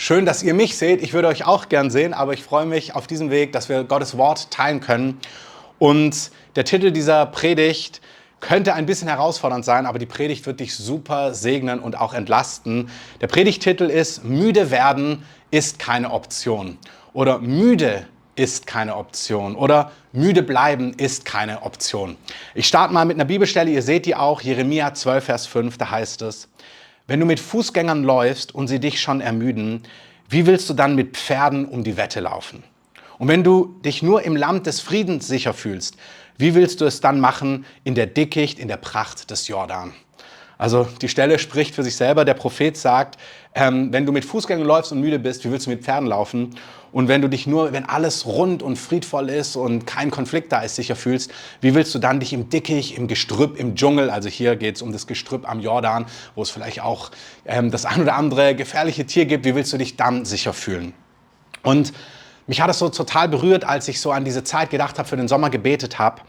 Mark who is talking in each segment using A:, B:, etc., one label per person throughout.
A: Schön, dass ihr mich seht. Ich würde euch auch gern sehen, aber ich freue mich auf diesem Weg, dass wir Gottes Wort teilen können. Und der Titel dieser Predigt könnte ein bisschen herausfordernd sein, aber die Predigt wird dich super segnen und auch entlasten. Der Predigttitel ist Müde werden ist keine Option oder müde ist keine Option oder müde bleiben ist keine Option. Ich starte mal mit einer Bibelstelle, ihr seht die auch, Jeremia 12, Vers 5, da heißt es, wenn du mit Fußgängern läufst und sie dich schon ermüden, wie willst du dann mit Pferden um die Wette laufen? Und wenn du dich nur im Land des Friedens sicher fühlst, wie willst du es dann machen in der Dickicht, in der Pracht des Jordan? Also die Stelle spricht für sich selber. Der Prophet sagt, ähm, wenn du mit Fußgängern läufst und müde bist, wie willst du mit Pferden laufen? Und wenn du dich nur, wenn alles rund und friedvoll ist und kein Konflikt da ist, sicher fühlst, wie willst du dann dich im Dickicht, im Gestrüpp, im Dschungel, also hier geht es um das Gestrüpp am Jordan, wo es vielleicht auch ähm, das ein oder andere gefährliche Tier gibt, wie willst du dich dann sicher fühlen? Und mich hat es so total berührt, als ich so an diese Zeit gedacht habe, für den Sommer gebetet habe.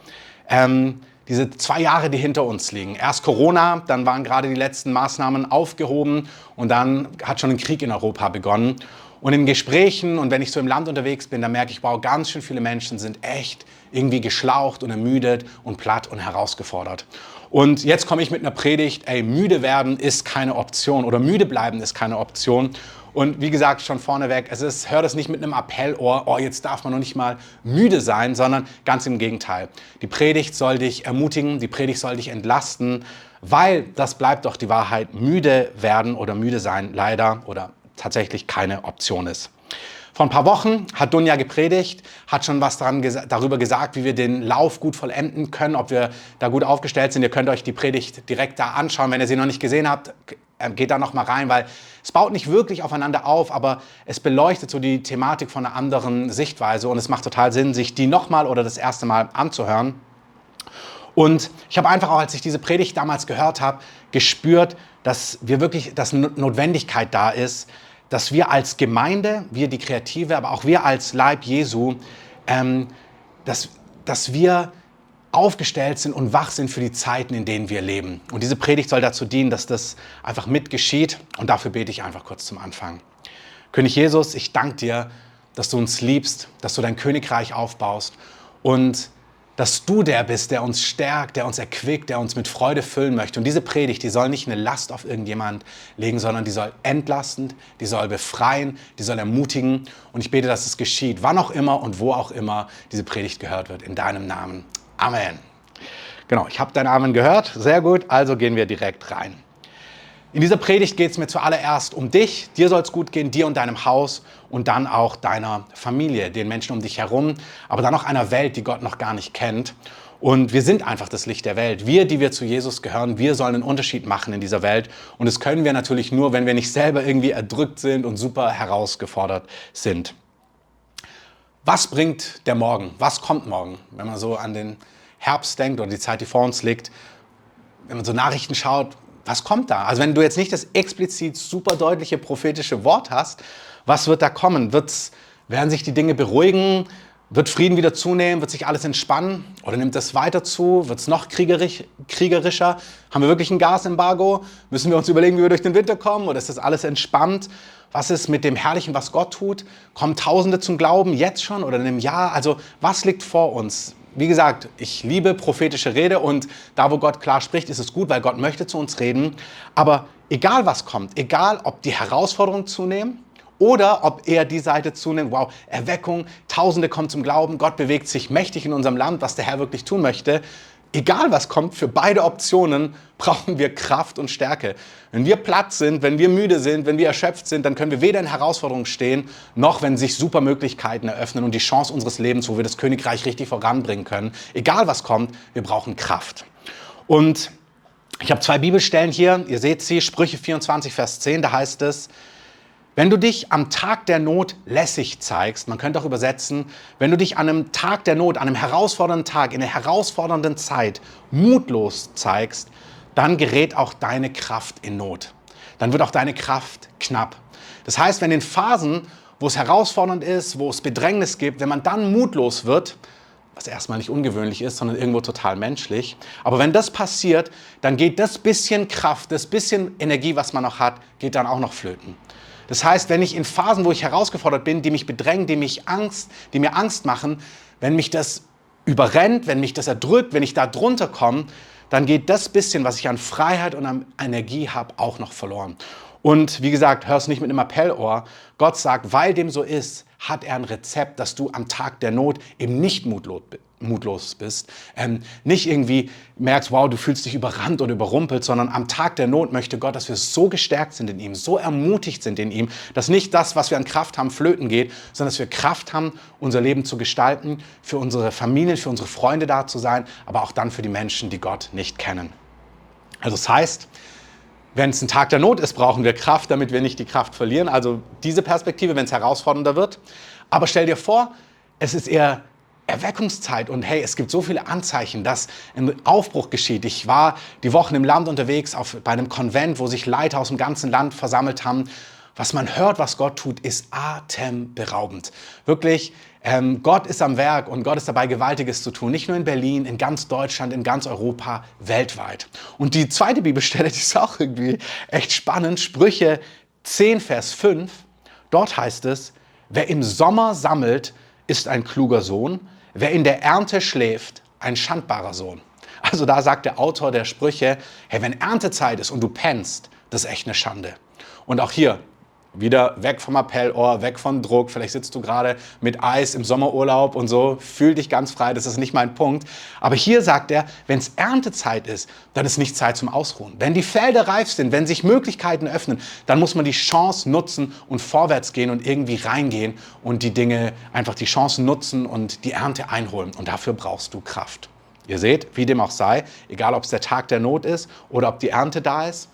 A: Ähm, diese zwei Jahre, die hinter uns liegen. Erst Corona, dann waren gerade die letzten Maßnahmen aufgehoben und dann hat schon ein Krieg in Europa begonnen. Und in Gesprächen und wenn ich so im Land unterwegs bin, dann merke ich, wow, ganz schön viele Menschen sind echt irgendwie geschlaucht und ermüdet und platt und herausgefordert. Und jetzt komme ich mit einer Predigt, ey, müde werden ist keine Option oder müde bleiben ist keine Option. Und wie gesagt, schon vorneweg, es ist, hör das nicht mit einem Appellohr, oh, jetzt darf man noch nicht mal müde sein, sondern ganz im Gegenteil. Die Predigt soll dich ermutigen, die Predigt soll dich entlasten, weil das bleibt doch die Wahrheit, müde werden oder müde sein leider oder tatsächlich keine Option ist. Vor ein paar Wochen hat Dunja gepredigt, hat schon was daran, darüber gesagt, wie wir den Lauf gut vollenden können, ob wir da gut aufgestellt sind. Ihr könnt euch die Predigt direkt da anschauen. Wenn ihr sie noch nicht gesehen habt, ähm, geht da noch mal rein, weil es baut nicht wirklich aufeinander auf, aber es beleuchtet so die Thematik von einer anderen Sichtweise und es macht total Sinn, sich die nochmal oder das erste Mal anzuhören. Und ich habe einfach auch, als ich diese Predigt damals gehört habe, gespürt, dass wir wirklich, dass Notwendigkeit da ist, dass wir als Gemeinde, wir die Kreative, aber auch wir als Leib Jesu, ähm, dass, dass wir aufgestellt sind und wach sind für die Zeiten, in denen wir leben. Und diese Predigt soll dazu dienen, dass das einfach mitgeschieht. Und dafür bete ich einfach kurz zum Anfang. König Jesus, ich danke dir, dass du uns liebst, dass du dein Königreich aufbaust und dass du der bist, der uns stärkt, der uns erquickt, der uns mit Freude füllen möchte. Und diese Predigt, die soll nicht eine Last auf irgendjemand legen, sondern die soll entlastend, die soll befreien, die soll ermutigen. Und ich bete, dass es geschieht, wann auch immer und wo auch immer diese Predigt gehört wird. In deinem Namen. Amen. Genau, ich habe dein Amen gehört. Sehr gut, also gehen wir direkt rein. In dieser Predigt geht es mir zuallererst um dich. Dir soll es gut gehen, dir und deinem Haus und dann auch deiner Familie, den Menschen um dich herum, aber dann auch einer Welt, die Gott noch gar nicht kennt. Und wir sind einfach das Licht der Welt. Wir, die wir zu Jesus gehören, wir sollen einen Unterschied machen in dieser Welt. Und das können wir natürlich nur, wenn wir nicht selber irgendwie erdrückt sind und super herausgefordert sind. Was bringt der Morgen? Was kommt morgen? Wenn man so an den Herbst denkt oder die Zeit, die vor uns liegt, wenn man so Nachrichten schaut, was kommt da? Also wenn du jetzt nicht das explizit super deutliche prophetische Wort hast, was wird da kommen? Wird's, werden sich die Dinge beruhigen? Wird Frieden wieder zunehmen? Wird sich alles entspannen? Oder nimmt es weiter zu? Wird es noch kriegerisch, kriegerischer? Haben wir wirklich ein Gasembargo? Müssen wir uns überlegen, wie wir durch den Winter kommen? Oder ist das alles entspannt? Was ist mit dem Herrlichen, was Gott tut? Kommen Tausende zum Glauben jetzt schon oder in einem Jahr? Also was liegt vor uns? Wie gesagt, ich liebe prophetische Rede und da, wo Gott klar spricht, ist es gut, weil Gott möchte zu uns reden. Aber egal was kommt, egal ob die Herausforderungen zunehmen, oder ob eher die Seite zunimmt, wow, Erweckung, Tausende kommen zum Glauben, Gott bewegt sich mächtig in unserem Land, was der Herr wirklich tun möchte. Egal was kommt, für beide Optionen brauchen wir Kraft und Stärke. Wenn wir platt sind, wenn wir müde sind, wenn wir erschöpft sind, dann können wir weder in Herausforderungen stehen, noch wenn sich super Möglichkeiten eröffnen und die Chance unseres Lebens, wo wir das Königreich richtig voranbringen können. Egal was kommt, wir brauchen Kraft. Und ich habe zwei Bibelstellen hier. Ihr seht sie, Sprüche 24, Vers 10, da heißt es, wenn du dich am Tag der Not lässig zeigst, man könnte auch übersetzen, wenn du dich an einem Tag der Not, an einem herausfordernden Tag, in einer herausfordernden Zeit mutlos zeigst, dann gerät auch deine Kraft in Not. Dann wird auch deine Kraft knapp. Das heißt, wenn in Phasen, wo es herausfordernd ist, wo es Bedrängnis gibt, wenn man dann mutlos wird, was erstmal nicht ungewöhnlich ist, sondern irgendwo total menschlich. Aber wenn das passiert, dann geht das bisschen Kraft, das bisschen Energie, was man noch hat, geht dann auch noch flöten. Das heißt, wenn ich in Phasen, wo ich herausgefordert bin, die mich bedrängen, die, mich Angst, die mir Angst machen, wenn mich das überrennt, wenn mich das erdrückt, wenn ich da drunter komme, dann geht das bisschen, was ich an Freiheit und an Energie habe, auch noch verloren. Und wie gesagt, hör nicht mit einem Appellohr. Gott sagt, weil dem so ist, hat er ein Rezept, dass du am Tag der Not eben nicht mutlos bist mutlos bist, ähm, nicht irgendwie merkst, wow, du fühlst dich überrannt oder überrumpelt, sondern am Tag der Not möchte Gott, dass wir so gestärkt sind in ihm, so ermutigt sind in ihm, dass nicht das, was wir an Kraft haben, flöten geht, sondern dass wir Kraft haben, unser Leben zu gestalten, für unsere Familien, für unsere Freunde da zu sein, aber auch dann für die Menschen, die Gott nicht kennen. Also das heißt, wenn es ein Tag der Not ist, brauchen wir Kraft, damit wir nicht die Kraft verlieren. Also diese Perspektive, wenn es herausfordernder wird. Aber stell dir vor, es ist eher Erweckungszeit und hey, es gibt so viele Anzeichen, dass ein Aufbruch geschieht. Ich war die Wochen im Land unterwegs auf, bei einem Konvent, wo sich Leiter aus dem ganzen Land versammelt haben. Was man hört, was Gott tut, ist atemberaubend. Wirklich, ähm, Gott ist am Werk und Gott ist dabei, Gewaltiges zu tun. Nicht nur in Berlin, in ganz Deutschland, in ganz Europa, weltweit. Und die zweite Bibelstelle, die ist auch irgendwie echt spannend. Sprüche 10, Vers 5. Dort heißt es, wer im Sommer sammelt, ist ein kluger Sohn. Wer in der Ernte schläft, ein schandbarer Sohn. Also da sagt der Autor der Sprüche, hey, wenn Erntezeit ist und du pennst, das ist echt eine Schande. Und auch hier, wieder weg vom Appellohr, weg von Druck. Vielleicht sitzt du gerade mit Eis im Sommerurlaub und so. Fühl dich ganz frei, das ist nicht mein Punkt. Aber hier sagt er, wenn es Erntezeit ist, dann ist nicht Zeit zum Ausruhen. Wenn die Felder reif sind, wenn sich Möglichkeiten öffnen, dann muss man die Chance nutzen und vorwärts gehen und irgendwie reingehen und die Dinge, einfach die Chancen nutzen und die Ernte einholen. Und dafür brauchst du Kraft. Ihr seht, wie dem auch sei, egal ob es der Tag der Not ist oder ob die Ernte da ist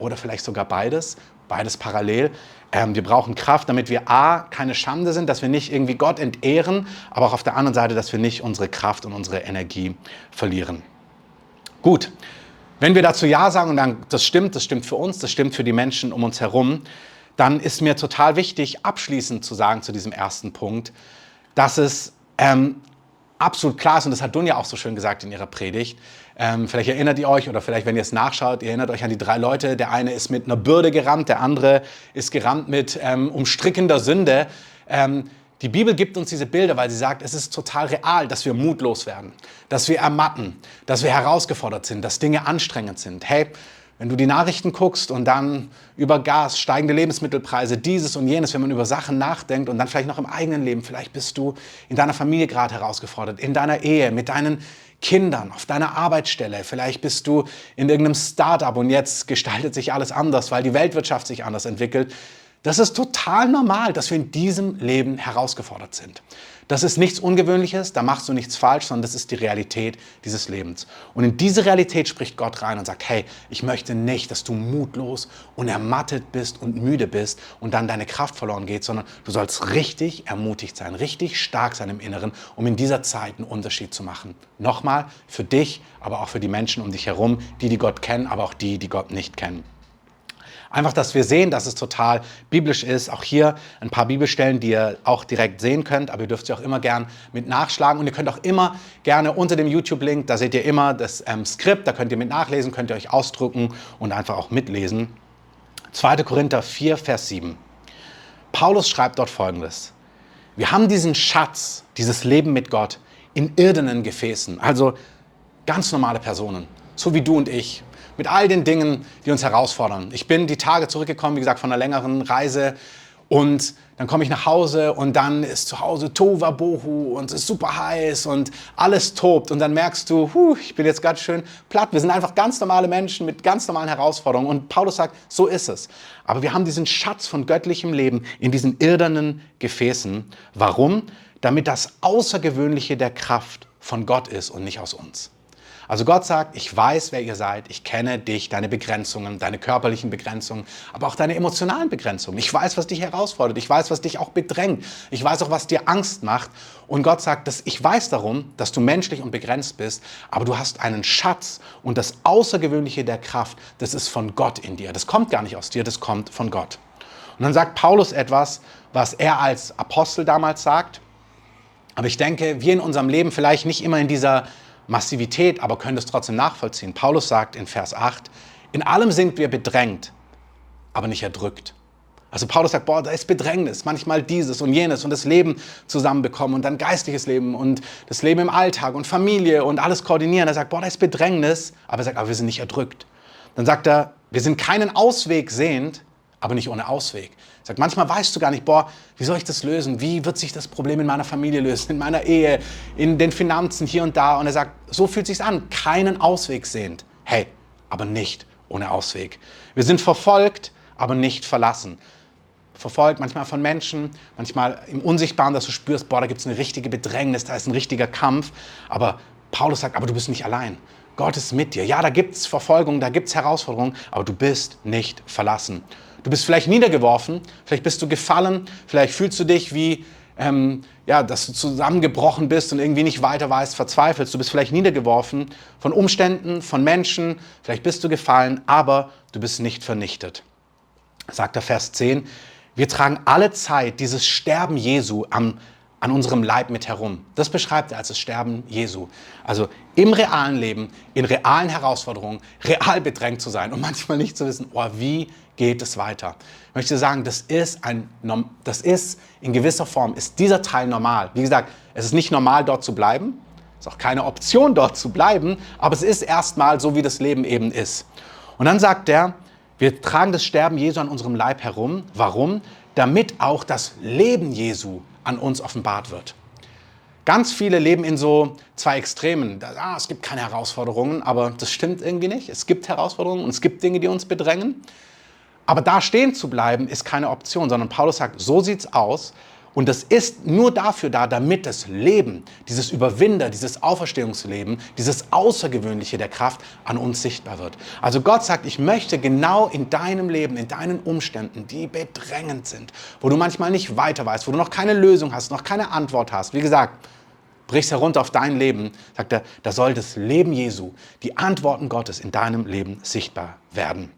A: oder vielleicht sogar beides, beides parallel. Ähm, wir brauchen Kraft, damit wir A, keine Schande sind, dass wir nicht irgendwie Gott entehren, aber auch auf der anderen Seite, dass wir nicht unsere Kraft und unsere Energie verlieren. Gut, wenn wir dazu Ja sagen und dann, das stimmt, das stimmt für uns, das stimmt für die Menschen um uns herum, dann ist mir total wichtig, abschließend zu sagen zu diesem ersten Punkt, dass es ähm, absolut klar ist, und das hat Dunja auch so schön gesagt in ihrer Predigt, ähm, vielleicht erinnert ihr euch oder vielleicht, wenn ihr es nachschaut, ihr erinnert euch an die drei Leute. Der eine ist mit einer Bürde gerammt, der andere ist gerammt mit ähm, umstrickender Sünde. Ähm, die Bibel gibt uns diese Bilder, weil sie sagt, es ist total real, dass wir mutlos werden, dass wir ermatten, dass wir herausgefordert sind, dass Dinge anstrengend sind. Hey, wenn du die Nachrichten guckst und dann über Gas, steigende Lebensmittelpreise, dieses und jenes, wenn man über Sachen nachdenkt und dann vielleicht noch im eigenen Leben, vielleicht bist du in deiner Familie gerade herausgefordert, in deiner Ehe, mit deinen Kindern, auf deiner Arbeitsstelle. Vielleicht bist du in irgendeinem Startup und jetzt gestaltet sich alles anders, weil die Weltwirtschaft sich anders entwickelt. Das ist total normal, dass wir in diesem Leben herausgefordert sind. Das ist nichts Ungewöhnliches, da machst du nichts falsch, sondern das ist die Realität dieses Lebens. Und in diese Realität spricht Gott rein und sagt, hey, ich möchte nicht, dass du mutlos und ermattet bist und müde bist und dann deine Kraft verloren geht, sondern du sollst richtig ermutigt sein, richtig stark sein im Inneren, um in dieser Zeit einen Unterschied zu machen. Nochmal, für dich, aber auch für die Menschen um dich herum, die, die Gott kennen, aber auch die, die Gott nicht kennen. Einfach, dass wir sehen, dass es total biblisch ist. Auch hier ein paar Bibelstellen, die ihr auch direkt sehen könnt, aber ihr dürft sie auch immer gern mit nachschlagen. Und ihr könnt auch immer gerne unter dem YouTube-Link, da seht ihr immer das ähm, Skript, da könnt ihr mit nachlesen, könnt ihr euch ausdrucken und einfach auch mitlesen. 2. Korinther 4, Vers 7. Paulus schreibt dort folgendes. Wir haben diesen Schatz, dieses Leben mit Gott in irdenen Gefäßen, also ganz normale Personen, so wie du und ich, mit all den Dingen, die uns herausfordern. Ich bin die Tage zurückgekommen, wie gesagt, von einer längeren Reise und dann komme ich nach Hause und dann ist zu Hause Tova Bohu und es ist super heiß und alles tobt und dann merkst du, huh, ich bin jetzt ganz schön platt. Wir sind einfach ganz normale Menschen mit ganz normalen Herausforderungen und Paulus sagt, so ist es. Aber wir haben diesen Schatz von göttlichem Leben in diesen irdenen Gefäßen. Warum? Damit das Außergewöhnliche der Kraft von Gott ist und nicht aus uns. Also Gott sagt, ich weiß, wer ihr seid, ich kenne dich, deine Begrenzungen, deine körperlichen Begrenzungen, aber auch deine emotionalen Begrenzungen. Ich weiß, was dich herausfordert, ich weiß, was dich auch bedrängt, ich weiß auch, was dir Angst macht. Und Gott sagt, dass ich weiß darum, dass du menschlich und begrenzt bist, aber du hast einen Schatz und das Außergewöhnliche der Kraft, das ist von Gott in dir. Das kommt gar nicht aus dir, das kommt von Gott. Und dann sagt Paulus etwas, was er als Apostel damals sagt. Aber ich denke, wir in unserem Leben vielleicht nicht immer in dieser Massivität, aber können es trotzdem nachvollziehen. Paulus sagt in Vers 8, in allem sind wir bedrängt, aber nicht erdrückt. Also Paulus sagt, boah, da ist Bedrängnis, manchmal dieses und jenes und das Leben zusammenbekommen und dann geistliches Leben und das Leben im Alltag und Familie und alles koordinieren. Er sagt, boah, da ist Bedrängnis, aber er sagt, aber wir sind nicht erdrückt. Dann sagt er, wir sind keinen Ausweg sehend, aber nicht ohne Ausweg. Sagt, manchmal weißt du gar nicht, boah, wie soll ich das lösen? Wie wird sich das Problem in meiner Familie lösen, in meiner Ehe, in den Finanzen hier und da? Und er sagt, so fühlt sich's an, keinen Ausweg sehend. Hey, aber nicht ohne Ausweg. Wir sind verfolgt, aber nicht verlassen verfolgt, manchmal von Menschen, manchmal im Unsichtbaren, dass du spürst, boah, da gibt es eine richtige Bedrängnis, da ist ein richtiger Kampf. Aber Paulus sagt, aber du bist nicht allein. Gott ist mit dir. Ja, da gibt es Verfolgung, da gibt es Herausforderungen, aber du bist nicht verlassen. Du bist vielleicht niedergeworfen, vielleicht bist du gefallen, vielleicht fühlst du dich wie, ähm, ja, dass du zusammengebrochen bist und irgendwie nicht weiter weißt, verzweifelst. Du bist vielleicht niedergeworfen von Umständen, von Menschen, vielleicht bist du gefallen, aber du bist nicht vernichtet. Sagt der Vers 10, wir tragen alle Zeit dieses Sterben Jesu am, an unserem Leib mit herum. Das beschreibt er als das Sterben Jesu. Also im realen Leben, in realen Herausforderungen, real bedrängt zu sein und manchmal nicht zu wissen, oh, wie geht es weiter. Ich möchte sagen, das ist, ein, das ist in gewisser Form, ist dieser Teil normal. Wie gesagt, es ist nicht normal, dort zu bleiben. Es ist auch keine Option, dort zu bleiben. Aber es ist erstmal so, wie das Leben eben ist. Und dann sagt er, wir tragen das Sterben Jesu an unserem Leib herum. Warum? Damit auch das Leben Jesu an uns offenbart wird. Ganz viele leben in so zwei Extremen. Ah, es gibt keine Herausforderungen, aber das stimmt irgendwie nicht. Es gibt Herausforderungen und es gibt Dinge, die uns bedrängen. Aber da stehen zu bleiben ist keine Option, sondern Paulus sagt, so sieht's aus. Und das ist nur dafür da, damit das Leben, dieses Überwinder, dieses Auferstehungsleben, dieses Außergewöhnliche der Kraft an uns sichtbar wird. Also Gott sagt, ich möchte genau in deinem Leben, in deinen Umständen, die bedrängend sind, wo du manchmal nicht weiter weißt, wo du noch keine Lösung hast, noch keine Antwort hast. Wie gesagt, brichst herunter auf dein Leben, sagt er, da soll das Leben Jesu, die Antworten Gottes in deinem Leben sichtbar werden.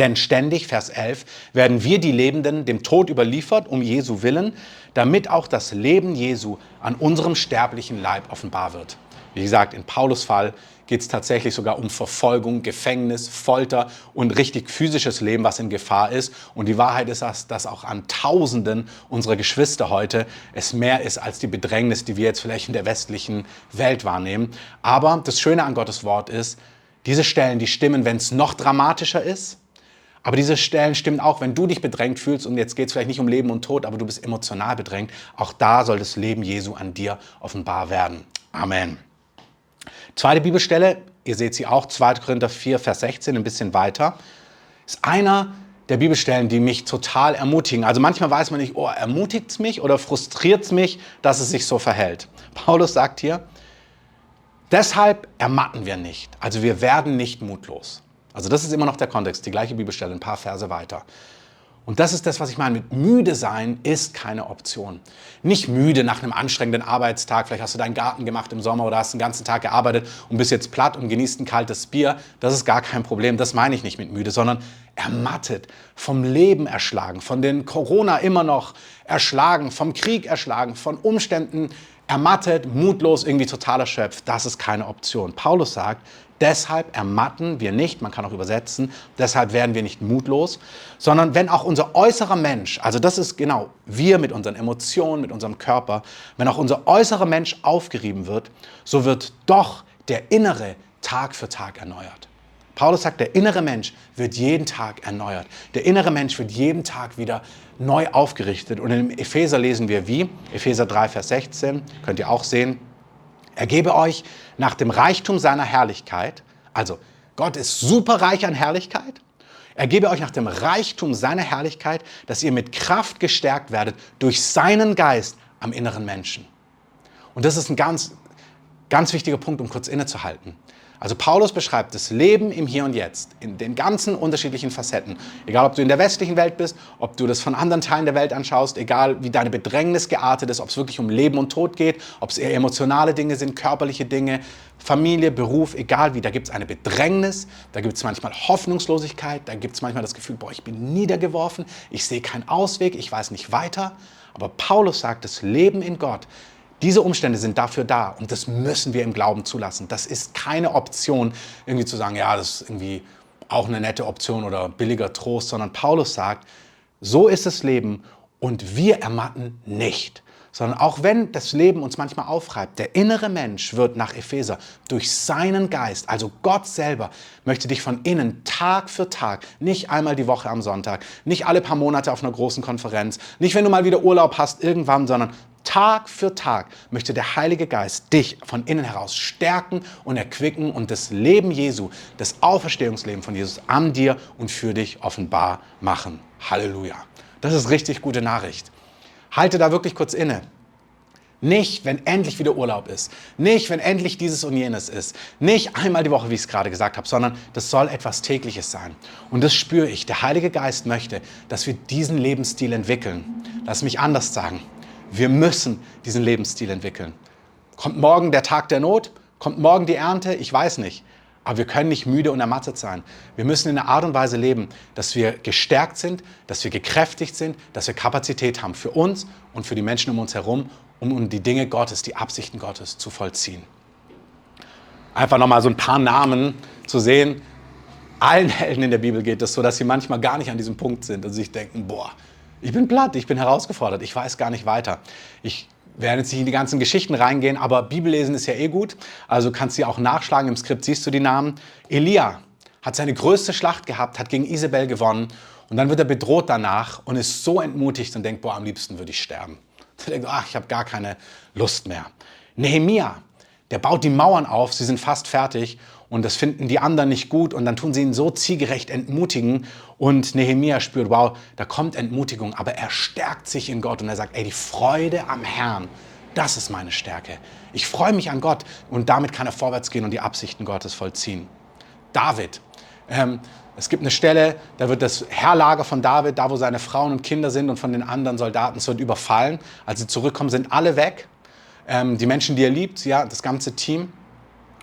A: Denn ständig, Vers 11, werden wir die Lebenden dem Tod überliefert, um Jesu willen, damit auch das Leben Jesu an unserem sterblichen Leib offenbar wird. Wie gesagt, in Paulus Fall geht es tatsächlich sogar um Verfolgung, Gefängnis, Folter und richtig physisches Leben, was in Gefahr ist. Und die Wahrheit ist, dass, dass auch an Tausenden unserer Geschwister heute es mehr ist als die Bedrängnis, die wir jetzt vielleicht in der westlichen Welt wahrnehmen. Aber das Schöne an Gottes Wort ist, diese Stellen, die stimmen, wenn es noch dramatischer ist aber diese Stellen stimmen auch, wenn du dich bedrängt fühlst und jetzt geht es vielleicht nicht um Leben und Tod, aber du bist emotional bedrängt. Auch da soll das Leben Jesu an dir offenbar werden. Amen. Zweite Bibelstelle, ihr seht sie auch, 2. Korinther 4, Vers 16, ein bisschen weiter, ist einer der Bibelstellen, die mich total ermutigen. Also manchmal weiß man nicht, oh, ermutigt es mich oder frustriert es mich, dass es sich so verhält. Paulus sagt hier, deshalb ermatten wir nicht. Also wir werden nicht mutlos. Also das ist immer noch der Kontext, die gleiche Bibelstelle, ein paar Verse weiter. Und das ist das, was ich meine mit müde sein ist keine Option. Nicht müde nach einem anstrengenden Arbeitstag, vielleicht hast du deinen Garten gemacht im Sommer oder hast den ganzen Tag gearbeitet und bist jetzt platt und genießt ein kaltes Bier. Das ist gar kein Problem, das meine ich nicht mit müde, sondern ermattet, vom Leben erschlagen, von den Corona immer noch erschlagen, vom Krieg erschlagen, von Umständen ermattet, mutlos, irgendwie total erschöpft. Das ist keine Option. Paulus sagt, Deshalb ermatten wir nicht, man kann auch übersetzen, deshalb werden wir nicht mutlos, sondern wenn auch unser äußerer Mensch, also das ist genau wir mit unseren Emotionen, mit unserem Körper, wenn auch unser äußerer Mensch aufgerieben wird, so wird doch der innere Tag für Tag erneuert. Paulus sagt, der innere Mensch wird jeden Tag erneuert. Der innere Mensch wird jeden Tag wieder neu aufgerichtet. Und im Epheser lesen wir wie? Epheser 3, Vers 16, könnt ihr auch sehen. Er gebe euch nach dem Reichtum seiner Herrlichkeit, also Gott ist superreich an Herrlichkeit, er gebe euch nach dem Reichtum seiner Herrlichkeit, dass ihr mit Kraft gestärkt werdet durch seinen Geist am inneren Menschen. Und das ist ein ganz, ganz wichtiger Punkt, um kurz innezuhalten. Also Paulus beschreibt das Leben im Hier und Jetzt in den ganzen unterschiedlichen Facetten. Egal, ob du in der westlichen Welt bist, ob du das von anderen Teilen der Welt anschaust, egal wie deine Bedrängnis geartet ist, ob es wirklich um Leben und Tod geht, ob es eher emotionale Dinge sind, körperliche Dinge, Familie, Beruf, egal wie, da gibt es eine Bedrängnis, da gibt es manchmal Hoffnungslosigkeit, da gibt es manchmal das Gefühl, boah, ich bin niedergeworfen, ich sehe keinen Ausweg, ich weiß nicht weiter. Aber Paulus sagt, das Leben in Gott diese Umstände sind dafür da und das müssen wir im Glauben zulassen. Das ist keine Option, irgendwie zu sagen, ja, das ist irgendwie auch eine nette Option oder billiger Trost, sondern Paulus sagt, So ist das Leben und wir ermatten nicht sondern auch wenn das Leben uns manchmal aufreibt, der innere Mensch wird nach Epheser durch seinen Geist, also Gott selber, möchte dich von innen Tag für Tag, nicht einmal die Woche am Sonntag, nicht alle paar Monate auf einer großen Konferenz, nicht wenn du mal wieder Urlaub hast irgendwann, sondern Tag für Tag möchte der Heilige Geist dich von innen heraus stärken und erquicken und das Leben Jesu, das Auferstehungsleben von Jesus an dir und für dich offenbar machen. Halleluja. Das ist richtig gute Nachricht. Halte da wirklich kurz inne. Nicht, wenn endlich wieder Urlaub ist. Nicht, wenn endlich dieses und jenes ist. Nicht einmal die Woche, wie ich es gerade gesagt habe, sondern das soll etwas Tägliches sein. Und das spüre ich. Der Heilige Geist möchte, dass wir diesen Lebensstil entwickeln. Lass mich anders sagen. Wir müssen diesen Lebensstil entwickeln. Kommt morgen der Tag der Not? Kommt morgen die Ernte? Ich weiß nicht. Aber wir können nicht müde und ermattet sein. Wir müssen in einer Art und Weise leben, dass wir gestärkt sind, dass wir gekräftigt sind, dass wir Kapazität haben für uns und für die Menschen um uns herum, um die Dinge Gottes, die Absichten Gottes zu vollziehen. Einfach nochmal so ein paar Namen zu sehen. Allen Helden in der Bibel geht es so, dass sie manchmal gar nicht an diesem Punkt sind und sich denken, boah, ich bin platt, ich bin herausgefordert, ich weiß gar nicht weiter. Ich werden jetzt nicht in die ganzen Geschichten reingehen, aber Bibellesen ist ja eh gut. Also kannst du auch nachschlagen. Im Skript siehst du die Namen. Elia hat seine größte Schlacht gehabt, hat gegen Isabel gewonnen. Und dann wird er bedroht danach und ist so entmutigt und denkt, boah, am liebsten würde ich sterben. Er denkt, ach, ich habe gar keine Lust mehr. Nehemia, der baut die Mauern auf, sie sind fast fertig und das finden die anderen nicht gut und dann tun sie ihn so zielgerecht entmutigen und Nehemia spürt, wow, da kommt Entmutigung, aber er stärkt sich in Gott und er sagt, ey, die Freude am Herrn, das ist meine Stärke. Ich freue mich an Gott und damit kann er vorwärts gehen und die Absichten Gottes vollziehen. David, ähm, es gibt eine Stelle, da wird das Herrlager von David, da wo seine Frauen und Kinder sind und von den anderen Soldaten, es wird überfallen. Als sie zurückkommen, sind alle weg. Ähm, die Menschen, die er liebt, ja, das ganze Team.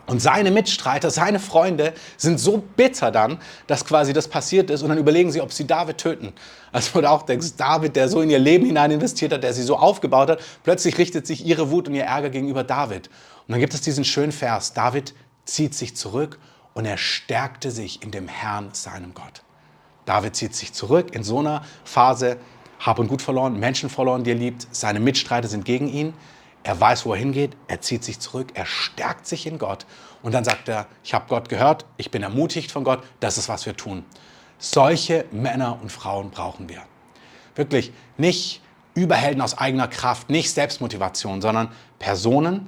A: Und seine Mitstreiter, seine Freunde sind so bitter dann, dass quasi das passiert ist und dann überlegen sie, ob sie David töten. Also wo du auch denkst, David, der so in ihr Leben hinein investiert hat, der sie so aufgebaut hat, plötzlich richtet sich ihre Wut und ihr Ärger gegenüber David. Und dann gibt es diesen schönen Vers, David zieht sich zurück und er stärkte sich in dem Herrn, seinem Gott. David zieht sich zurück in so einer Phase, Hab und Gut verloren, Menschen verloren, die er liebt, seine Mitstreiter sind gegen ihn. Er weiß, wo er hingeht, er zieht sich zurück, er stärkt sich in Gott und dann sagt er, ich habe Gott gehört, ich bin ermutigt von Gott, das ist, was wir tun. Solche Männer und Frauen brauchen wir. Wirklich nicht Überhelden aus eigener Kraft, nicht Selbstmotivation, sondern Personen,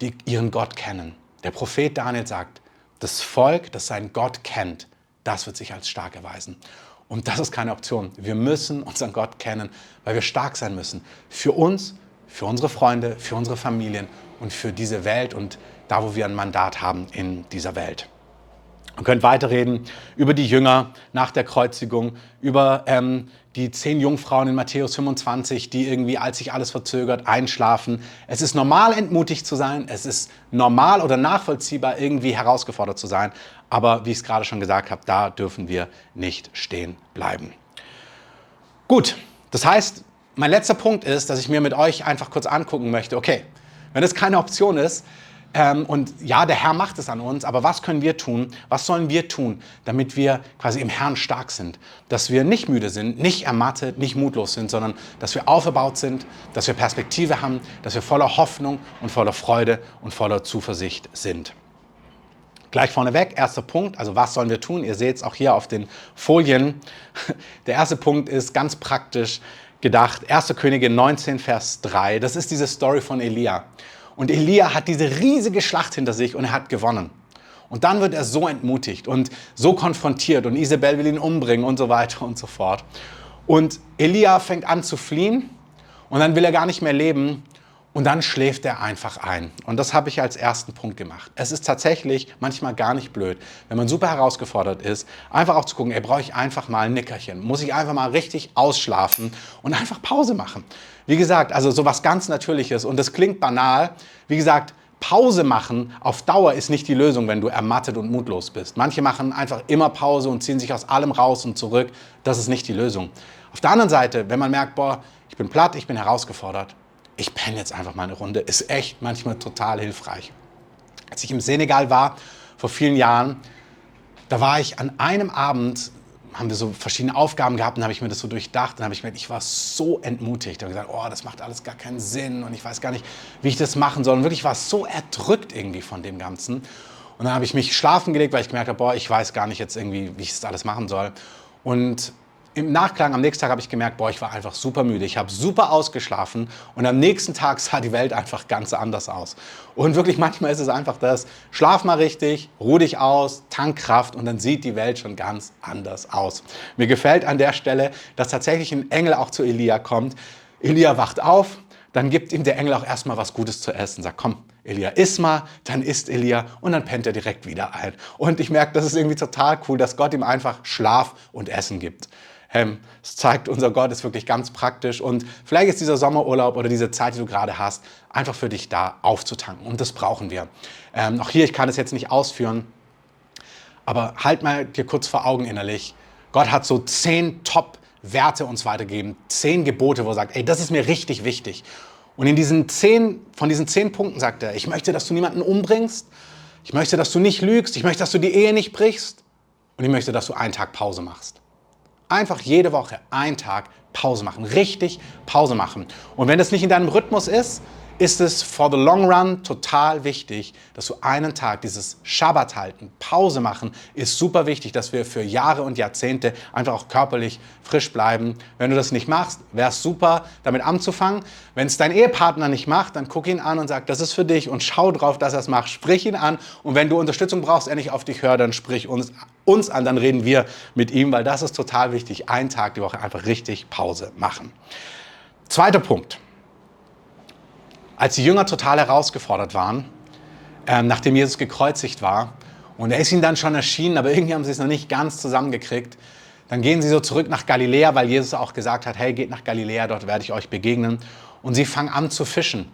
A: die ihren Gott kennen. Der Prophet Daniel sagt, das Volk, das seinen Gott kennt, das wird sich als stark erweisen. Und das ist keine Option. Wir müssen unseren Gott kennen, weil wir stark sein müssen. Für uns für unsere Freunde, für unsere Familien und für diese Welt und da, wo wir ein Mandat haben in dieser Welt. Man könnte weiterreden über die Jünger nach der Kreuzigung, über ähm, die zehn Jungfrauen in Matthäus 25, die irgendwie, als sich alles verzögert, einschlafen. Es ist normal, entmutigt zu sein. Es ist normal oder nachvollziehbar, irgendwie herausgefordert zu sein. Aber wie ich es gerade schon gesagt habe, da dürfen wir nicht stehen bleiben. Gut, das heißt, mein letzter Punkt ist, dass ich mir mit euch einfach kurz angucken möchte, okay, wenn es keine Option ist, ähm, und ja, der Herr macht es an uns, aber was können wir tun? Was sollen wir tun, damit wir quasi im Herrn stark sind? Dass wir nicht müde sind, nicht ermattet, nicht mutlos sind, sondern dass wir aufgebaut sind, dass wir Perspektive haben, dass wir voller Hoffnung und voller Freude und voller Zuversicht sind. Gleich vorneweg, erster Punkt, also was sollen wir tun? Ihr seht es auch hier auf den Folien. Der erste Punkt ist ganz praktisch, gedacht, 1. Könige 19, Vers 3. Das ist diese Story von Elia. Und Elia hat diese riesige Schlacht hinter sich und er hat gewonnen. Und dann wird er so entmutigt und so konfrontiert und Isabel will ihn umbringen und so weiter und so fort. Und Elia fängt an zu fliehen und dann will er gar nicht mehr leben und dann schläft er einfach ein. Und das habe ich als ersten Punkt gemacht. Es ist tatsächlich manchmal gar nicht blöd, wenn man super herausgefordert ist, einfach auch zu gucken, ey, brauche ich einfach mal ein Nickerchen. Muss ich einfach mal richtig ausschlafen und einfach Pause machen. Wie gesagt, also sowas ganz Natürliches. Und das klingt banal. Wie gesagt, Pause machen auf Dauer ist nicht die Lösung, wenn du ermattet und mutlos bist. Manche machen einfach immer Pause und ziehen sich aus allem raus und zurück. Das ist nicht die Lösung. Auf der anderen Seite, wenn man merkt, boah, ich bin platt, ich bin herausgefordert, ich penne jetzt einfach mal eine Runde, ist echt manchmal total hilfreich. Als ich im Senegal war, vor vielen Jahren, da war ich an einem Abend haben wir so verschiedene Aufgaben gehabt und habe ich mir das so durchdacht. Dann habe ich mir, ich war so entmutigt und gesagt, oh, das macht alles gar keinen Sinn und ich weiß gar nicht, wie ich das machen soll. Und wirklich war so erdrückt irgendwie von dem Ganzen. Und dann habe ich mich schlafen gelegt, weil ich gemerkt habe, boah, ich weiß gar nicht jetzt irgendwie, wie ich das alles machen soll. Und im Nachklang am nächsten Tag habe ich gemerkt, boah, ich war einfach super müde. Ich habe super ausgeschlafen und am nächsten Tag sah die Welt einfach ganz anders aus. Und wirklich manchmal ist es einfach das, schlaf mal richtig, ruh dich aus, tank Kraft und dann sieht die Welt schon ganz anders aus. Mir gefällt an der Stelle, dass tatsächlich ein Engel auch zu Elia kommt. Elia wacht auf, dann gibt ihm der Engel auch erstmal was Gutes zu essen, sagt, komm, Elia, iss mal, dann isst Elia und dann pennt er direkt wieder ein. Und ich merke, das ist irgendwie total cool, dass Gott ihm einfach Schlaf und Essen gibt. Ähm, es zeigt, unser Gott ist wirklich ganz praktisch und vielleicht ist dieser Sommerurlaub oder diese Zeit, die du gerade hast, einfach für dich da aufzutanken und das brauchen wir. Ähm, auch hier, ich kann es jetzt nicht ausführen, aber halt mal dir kurz vor Augen innerlich, Gott hat so zehn Top-Werte uns weitergegeben, zehn Gebote, wo er sagt, ey, das ist mir richtig wichtig. Und in diesen zehn, von diesen zehn Punkten sagt er, ich möchte, dass du niemanden umbringst, ich möchte, dass du nicht lügst, ich möchte, dass du die Ehe nicht brichst und ich möchte, dass du einen Tag Pause machst. Einfach jede Woche einen Tag Pause machen, richtig Pause machen. Und wenn das nicht in deinem Rhythmus ist, ist es for the long run total wichtig, dass du einen Tag dieses Schabbat halten, Pause machen, ist super wichtig, dass wir für Jahre und Jahrzehnte einfach auch körperlich frisch bleiben. Wenn du das nicht machst, wäre es super, damit anzufangen. Wenn es dein Ehepartner nicht macht, dann guck ihn an und sag, das ist für dich und schau drauf, dass er es macht. Sprich ihn an und wenn du Unterstützung brauchst, er nicht auf dich hört, dann sprich uns, uns an, dann reden wir mit ihm, weil das ist total wichtig. Einen Tag die Woche einfach richtig Pause machen. Zweiter Punkt als die Jünger total herausgefordert waren, ähm, nachdem Jesus gekreuzigt war, und er ist ihnen dann schon erschienen, aber irgendwie haben sie es noch nicht ganz zusammengekriegt, dann gehen sie so zurück nach Galiläa, weil Jesus auch gesagt hat, hey, geht nach Galiläa, dort werde ich euch begegnen. Und sie fangen an zu fischen.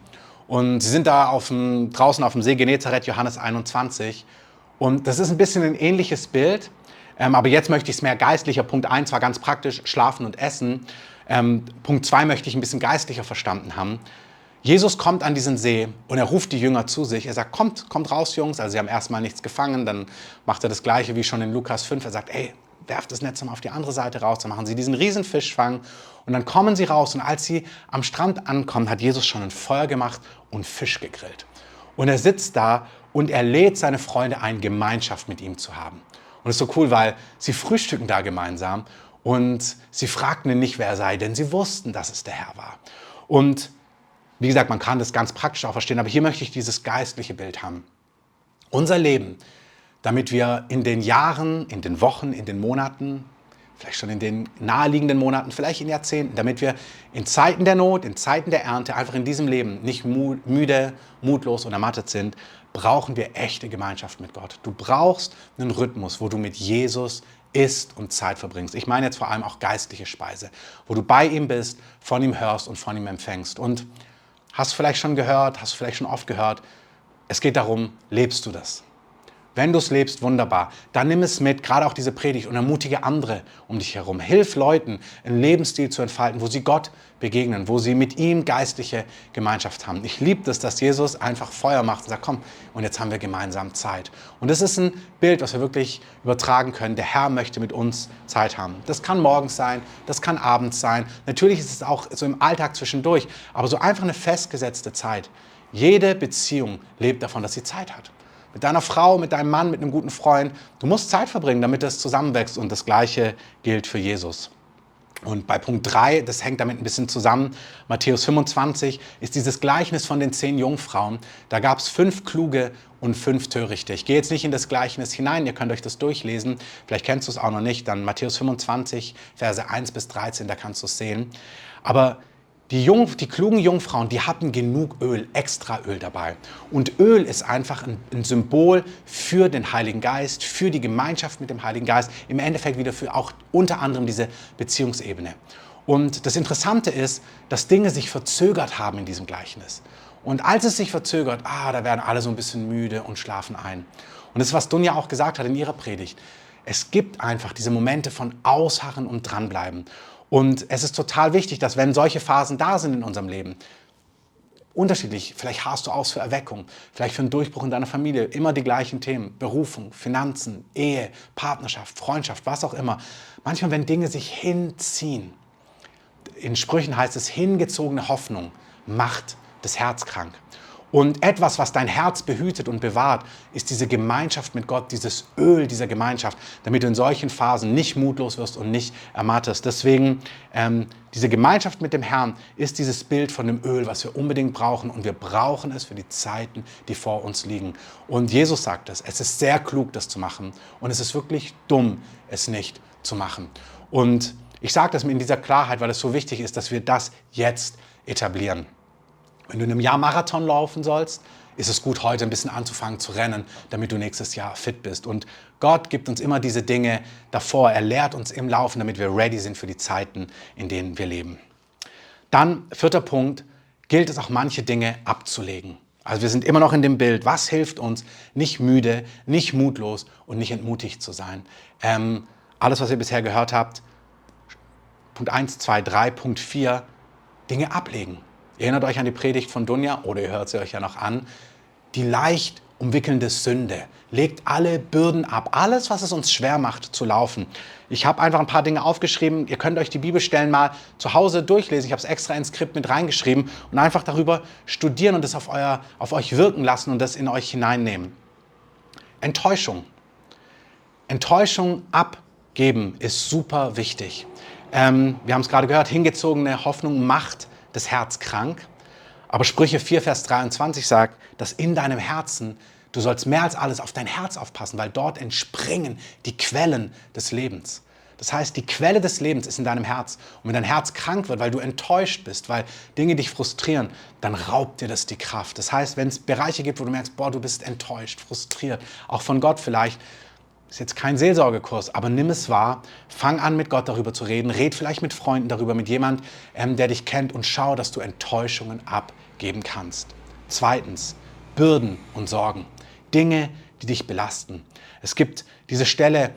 A: Und sie sind da auf dem, draußen auf dem See Genezareth, Johannes 21. Und das ist ein bisschen ein ähnliches Bild. Ähm, aber jetzt möchte ich es mehr geistlicher. Punkt 1 war ganz praktisch, schlafen und essen. Ähm, Punkt 2 möchte ich ein bisschen geistlicher verstanden haben. Jesus kommt an diesen See und er ruft die Jünger zu sich. Er sagt, kommt, kommt raus, Jungs. Also sie haben erstmal nichts gefangen, dann macht er das gleiche wie schon in Lukas 5. Er sagt, ey, werft das Netz mal auf die andere Seite raus. Dann machen sie diesen Riesenfischfang und dann kommen sie raus. Und als sie am Strand ankommen, hat Jesus schon ein Feuer gemacht und Fisch gegrillt. Und er sitzt da und er lädt seine Freunde ein, Gemeinschaft mit ihm zu haben. Und es ist so cool, weil sie frühstücken da gemeinsam und sie fragten ihn nicht, wer er sei, denn sie wussten, dass es der Herr war. Und wie gesagt, man kann das ganz praktisch auch verstehen, aber hier möchte ich dieses geistliche Bild haben. Unser Leben, damit wir in den Jahren, in den Wochen, in den Monaten, vielleicht schon in den naheliegenden Monaten, vielleicht in Jahrzehnten, damit wir in Zeiten der Not, in Zeiten der Ernte, einfach in diesem Leben nicht müde, mutlos und ermattet sind, brauchen wir echte Gemeinschaft mit Gott. Du brauchst einen Rhythmus, wo du mit Jesus isst und Zeit verbringst. Ich meine jetzt vor allem auch geistliche Speise, wo du bei ihm bist, von ihm hörst und von ihm empfängst. Und Hast vielleicht schon gehört, hast du vielleicht schon oft gehört. Es geht darum, lebst du das? Wenn du es lebst, wunderbar. Dann nimm es mit, gerade auch diese Predigt, und ermutige andere um dich herum. Hilf Leuten, einen Lebensstil zu entfalten, wo sie Gott begegnen, wo sie mit ihm geistliche Gemeinschaft haben. Ich liebe es, dass Jesus einfach Feuer macht und sagt, komm, und jetzt haben wir gemeinsam Zeit. Und das ist ein Bild, was wir wirklich übertragen können. Der Herr möchte mit uns Zeit haben. Das kann morgens sein, das kann abends sein. Natürlich ist es auch so im Alltag zwischendurch, aber so einfach eine festgesetzte Zeit. Jede Beziehung lebt davon, dass sie Zeit hat mit deiner Frau, mit deinem Mann, mit einem guten Freund. Du musst Zeit verbringen, damit das zusammenwächst. Und das Gleiche gilt für Jesus. Und bei Punkt 3, das hängt damit ein bisschen zusammen, Matthäus 25, ist dieses Gleichnis von den zehn Jungfrauen. Da gab es fünf kluge und fünf törichte. Ich gehe jetzt nicht in das Gleichnis hinein, ihr könnt euch das durchlesen. Vielleicht kennst du es auch noch nicht. Dann Matthäus 25, Verse 1 bis 13, da kannst du es sehen. Aber die, Jung, die klugen Jungfrauen, die hatten genug Öl, extra Öl dabei. Und Öl ist einfach ein, ein, Symbol für den Heiligen Geist, für die Gemeinschaft mit dem Heiligen Geist, im Endeffekt wieder für auch unter anderem diese Beziehungsebene. Und das Interessante ist, dass Dinge sich verzögert haben in diesem Gleichnis. Und als es sich verzögert, ah, da werden alle so ein bisschen müde und schlafen ein. Und das ist, was Dunja auch gesagt hat in ihrer Predigt. Es gibt einfach diese Momente von Ausharren und Dranbleiben. Und es ist total wichtig, dass wenn solche Phasen da sind in unserem Leben, unterschiedlich. Vielleicht hast du aus für Erweckung, vielleicht für einen Durchbruch in deiner Familie. Immer die gleichen Themen. Berufung, Finanzen, Ehe, Partnerschaft, Freundschaft, was auch immer. Manchmal, wenn Dinge sich hinziehen, in Sprüchen heißt es, hingezogene Hoffnung macht das Herz krank. Und etwas, was dein Herz behütet und bewahrt, ist diese Gemeinschaft mit Gott, dieses Öl dieser Gemeinschaft, damit du in solchen Phasen nicht mutlos wirst und nicht ermattest. Deswegen, ähm, diese Gemeinschaft mit dem Herrn ist dieses Bild von dem Öl, was wir unbedingt brauchen. Und wir brauchen es für die Zeiten, die vor uns liegen. Und Jesus sagt es, es ist sehr klug, das zu machen. Und es ist wirklich dumm, es nicht zu machen. Und ich sage das in dieser Klarheit, weil es so wichtig ist, dass wir das jetzt etablieren. Wenn du in einem Jahr Marathon laufen sollst, ist es gut, heute ein bisschen anzufangen zu rennen, damit du nächstes Jahr fit bist. Und Gott gibt uns immer diese Dinge davor. Er lehrt uns im Laufen, damit wir ready sind für die Zeiten, in denen wir leben. Dann, vierter Punkt, gilt es auch manche Dinge abzulegen. Also wir sind immer noch in dem Bild, was hilft uns, nicht müde, nicht mutlos und nicht entmutigt zu sein. Ähm, alles, was ihr bisher gehört habt, Punkt 1, 2, 3, Punkt 4, Dinge ablegen. Erinnert euch an die Predigt von Dunja oder ihr hört sie euch ja noch an. Die leicht umwickelnde Sünde. Legt alle Bürden ab. Alles, was es uns schwer macht zu laufen. Ich habe einfach ein paar Dinge aufgeschrieben. Ihr könnt euch die Bibelstellen mal zu Hause durchlesen. Ich habe es extra ins Skript mit reingeschrieben und einfach darüber studieren und es auf, auf euch wirken lassen und das in euch hineinnehmen. Enttäuschung. Enttäuschung abgeben ist super wichtig. Ähm, wir haben es gerade gehört, hingezogene Hoffnung macht das Herz krank. Aber Sprüche 4, Vers 23 sagt, dass in deinem Herzen, du sollst mehr als alles auf dein Herz aufpassen, weil dort entspringen die Quellen des Lebens. Das heißt, die Quelle des Lebens ist in deinem Herz. Und wenn dein Herz krank wird, weil du enttäuscht bist, weil Dinge dich frustrieren, dann raubt dir das die Kraft. Das heißt, wenn es Bereiche gibt, wo du merkst, boah, du bist enttäuscht, frustriert, auch von Gott vielleicht, ist jetzt kein Seelsorgekurs, aber nimm es wahr, fang an mit Gott darüber zu reden, red vielleicht mit Freunden darüber, mit jemand, ähm, der dich kennt und schau, dass du Enttäuschungen abgeben kannst. Zweitens, Bürden und Sorgen. Dinge, dich belasten. Es gibt diese Stelle